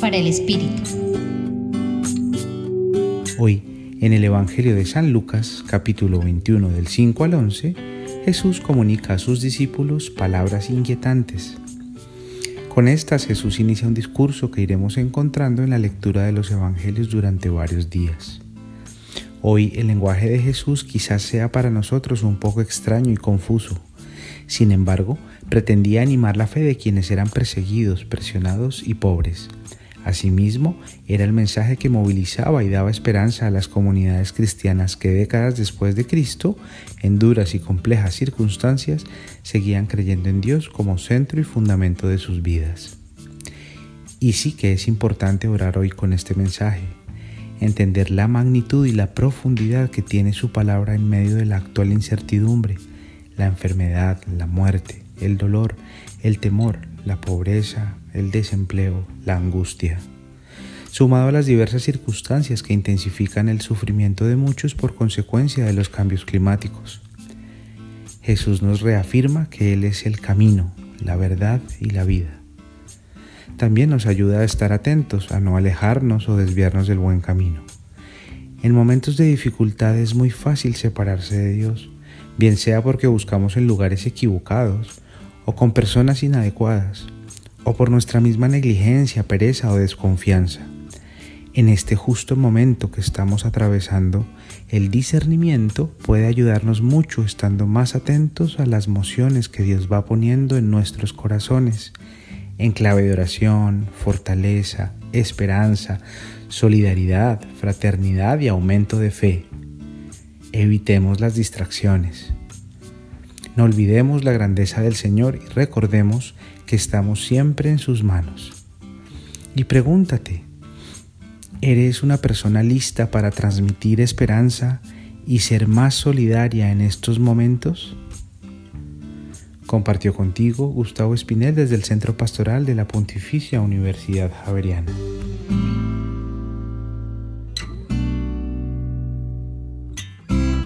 Para el Espíritu. Hoy, en el Evangelio de San Lucas, capítulo 21 del 5 al 11, Jesús comunica a sus discípulos palabras inquietantes. Con estas Jesús inicia un discurso que iremos encontrando en la lectura de los Evangelios durante varios días. Hoy el lenguaje de Jesús quizás sea para nosotros un poco extraño y confuso. Sin embargo, pretendía animar la fe de quienes eran perseguidos, presionados y pobres. Asimismo, era el mensaje que movilizaba y daba esperanza a las comunidades cristianas que décadas después de Cristo, en duras y complejas circunstancias, seguían creyendo en Dios como centro y fundamento de sus vidas. Y sí que es importante orar hoy con este mensaje, entender la magnitud y la profundidad que tiene su palabra en medio de la actual incertidumbre, la enfermedad, la muerte, el dolor, el temor, la pobreza, el desempleo, la angustia, sumado a las diversas circunstancias que intensifican el sufrimiento de muchos por consecuencia de los cambios climáticos. Jesús nos reafirma que Él es el camino, la verdad y la vida. También nos ayuda a estar atentos, a no alejarnos o desviarnos del buen camino. En momentos de dificultad es muy fácil separarse de Dios, bien sea porque buscamos en lugares equivocados o con personas inadecuadas, o por nuestra misma negligencia, pereza o desconfianza. En este justo momento que estamos atravesando, el discernimiento puede ayudarnos mucho estando más atentos a las mociones que Dios va poniendo en nuestros corazones, en clave de oración, fortaleza, esperanza, solidaridad, fraternidad y aumento de fe. Evitemos las distracciones. No olvidemos la grandeza del Señor y recordemos que estamos siempre en sus manos. Y pregúntate, ¿eres una persona lista para transmitir esperanza y ser más solidaria en estos momentos? Compartió contigo Gustavo Espinel desde el Centro Pastoral de la Pontificia Universidad Javeriana.